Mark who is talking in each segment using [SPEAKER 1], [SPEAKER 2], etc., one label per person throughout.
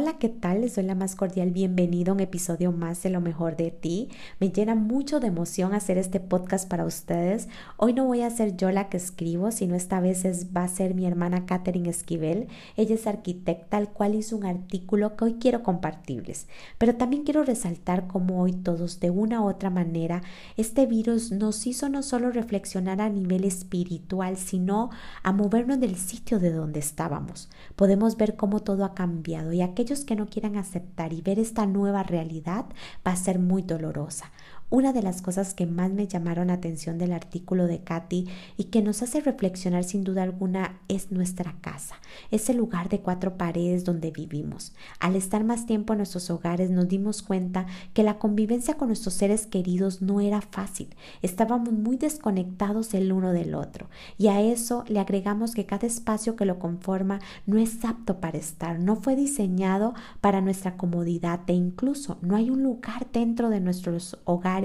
[SPEAKER 1] Hola, ¿qué tal? Les doy la más cordial bienvenido a un episodio más de Lo mejor de ti. Me llena mucho de emoción hacer este podcast para ustedes. Hoy no voy a ser yo la que escribo, sino esta vez va a ser mi hermana Katherine Esquivel. Ella es arquitecta, al cual hizo un artículo que hoy quiero compartirles. Pero también quiero resaltar cómo hoy todos, de una u otra manera, este virus nos hizo no solo reflexionar a nivel espiritual, sino a movernos del sitio de donde estábamos. Podemos ver cómo todo ha cambiado y aquellos que no quieran aceptar y ver esta nueva realidad va a ser muy dolorosa. Una de las cosas que más me llamaron la atención del artículo de Katy y que nos hace reflexionar sin duda alguna es nuestra casa, ese lugar de cuatro paredes donde vivimos. Al estar más tiempo en nuestros hogares nos dimos cuenta que la convivencia con nuestros seres queridos no era fácil. Estábamos muy desconectados el uno del otro y a eso le agregamos que cada espacio que lo conforma no es apto para estar, no fue diseñado para nuestra comodidad e incluso no hay un lugar dentro de nuestros hogares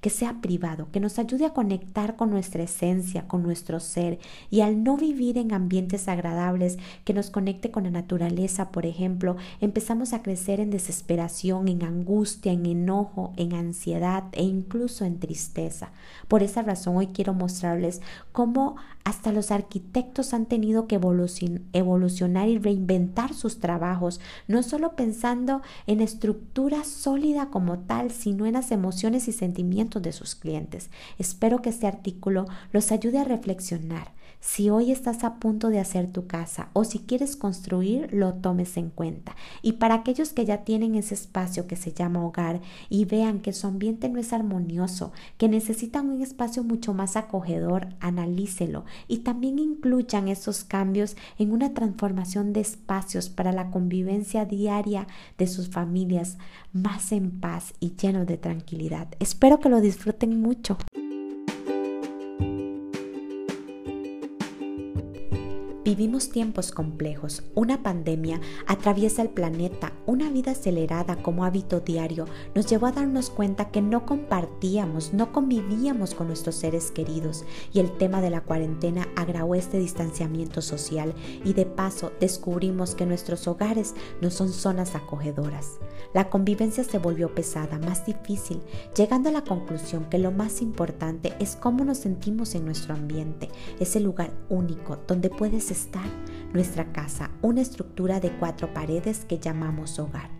[SPEAKER 1] que sea privado, que nos ayude a conectar con nuestra esencia, con nuestro ser y al no vivir en ambientes agradables que nos conecte con la naturaleza, por ejemplo, empezamos a crecer en desesperación, en angustia, en enojo, en ansiedad e incluso en tristeza. Por esa razón hoy quiero mostrarles cómo hasta los arquitectos han tenido que evolucionar y reinventar sus trabajos, no solo pensando en estructura sólida como tal, sino en las emociones y sentimientos de sus clientes. Espero que este artículo los ayude a reflexionar si hoy estás a punto de hacer tu casa o si quieres construir, lo tomes en cuenta. Y para aquellos que ya tienen ese espacio que se llama hogar y vean que su ambiente no es armonioso, que necesitan un espacio mucho más acogedor, analícelo y también incluyan esos cambios en una transformación de espacios para la convivencia diaria de sus familias más en paz y lleno de tranquilidad. Espero que lo disfruten mucho. Vivimos tiempos complejos, una pandemia atraviesa el planeta, una vida acelerada como hábito diario nos llevó a darnos cuenta que no compartíamos, no convivíamos con nuestros seres queridos. Y el tema de la cuarentena agravó este distanciamiento social y de paso descubrimos que nuestros hogares no son zonas acogedoras. La convivencia se volvió pesada, más difícil, llegando a la conclusión que lo más importante es cómo nos sentimos en nuestro ambiente, ese lugar único donde puedes estar, nuestra casa, una estructura de cuatro paredes que llamamos hogar.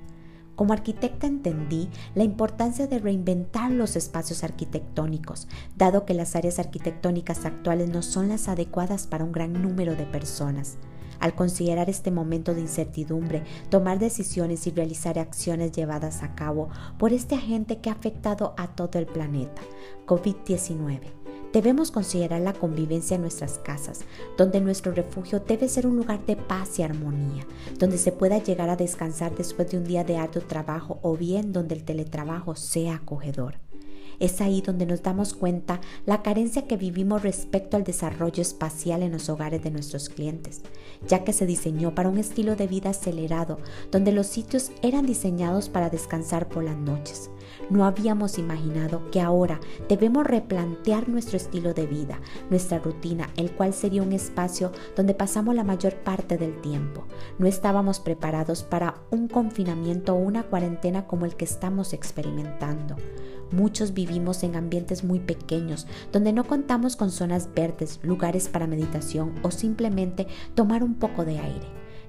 [SPEAKER 1] Como arquitecta entendí la importancia de reinventar los espacios arquitectónicos, dado que las áreas arquitectónicas actuales no son las adecuadas para un gran número de personas. Al considerar este momento de incertidumbre, tomar decisiones y realizar acciones llevadas a cabo por este agente que ha afectado a todo el planeta, COVID-19 Debemos considerar la convivencia en nuestras casas, donde nuestro refugio debe ser un lugar de paz y armonía, donde se pueda llegar a descansar después de un día de arduo trabajo o bien donde el teletrabajo sea acogedor. Es ahí donde nos damos cuenta la carencia que vivimos respecto al desarrollo espacial en los hogares de nuestros clientes, ya que se diseñó para un estilo de vida acelerado, donde los sitios eran diseñados para descansar por las noches, no habíamos imaginado que ahora debemos replantear nuestro estilo de vida, nuestra rutina, el cual sería un espacio donde pasamos la mayor parte del tiempo. No estábamos preparados para un confinamiento o una cuarentena como el que estamos experimentando. Muchos vivimos en ambientes muy pequeños, donde no contamos con zonas verdes, lugares para meditación o simplemente tomar un poco de aire.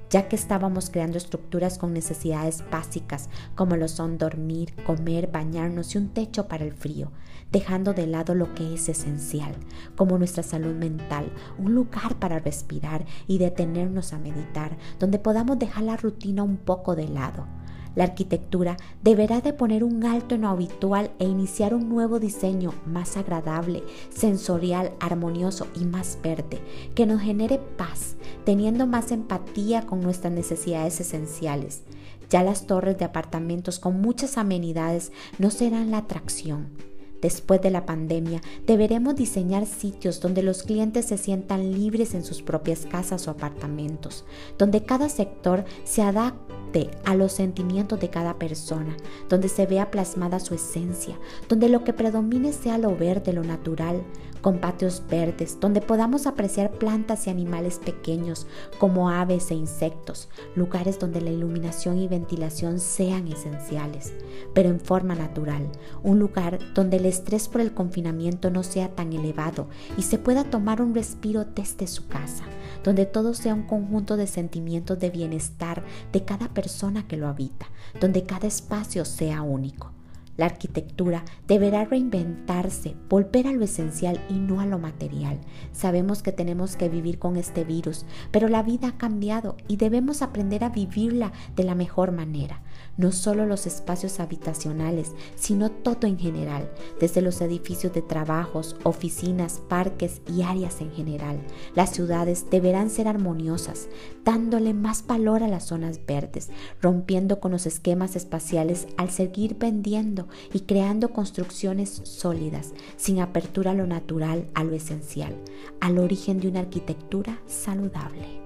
[SPEAKER 1] Ya que estábamos creando estructuras con necesidades básicas como lo son dormir, comer, bañarnos y un techo para el frío, dejando de lado lo que es esencial, como nuestra salud mental, un lugar para respirar y detenernos a meditar, donde podamos dejar la rutina un poco de lado la arquitectura deberá de poner un alto en lo habitual e iniciar un nuevo diseño más agradable, sensorial, armonioso y más verde, que nos genere paz, teniendo más empatía con nuestras necesidades esenciales. Ya las torres de apartamentos con muchas amenidades no serán la atracción Después de la pandemia, deberemos diseñar sitios donde los clientes se sientan libres en sus propias casas o apartamentos, donde cada sector se adapte a los sentimientos de cada persona, donde se vea plasmada su esencia, donde lo que predomine sea lo verde, lo natural, con patios verdes, donde podamos apreciar plantas y animales pequeños como aves e insectos, lugares donde la iluminación y ventilación sean esenciales, pero en forma natural, un lugar donde el estrés por el confinamiento no sea tan elevado y se pueda tomar un respiro desde su casa, donde todo sea un conjunto de sentimientos de bienestar de cada persona que lo habita, donde cada espacio sea único. La arquitectura deberá reinventarse, volver a lo esencial y no a lo material. Sabemos que tenemos que vivir con este virus, pero la vida ha cambiado y debemos aprender a vivirla de la mejor manera. No solo los espacios habitacionales, sino todo en general, desde los edificios de trabajos, oficinas, parques y áreas en general. Las ciudades deberán ser armoniosas, dándole más valor a las zonas verdes, rompiendo con los esquemas espaciales al seguir vendiendo y creando construcciones sólidas, sin apertura a lo natural, a lo esencial, al origen de una arquitectura saludable.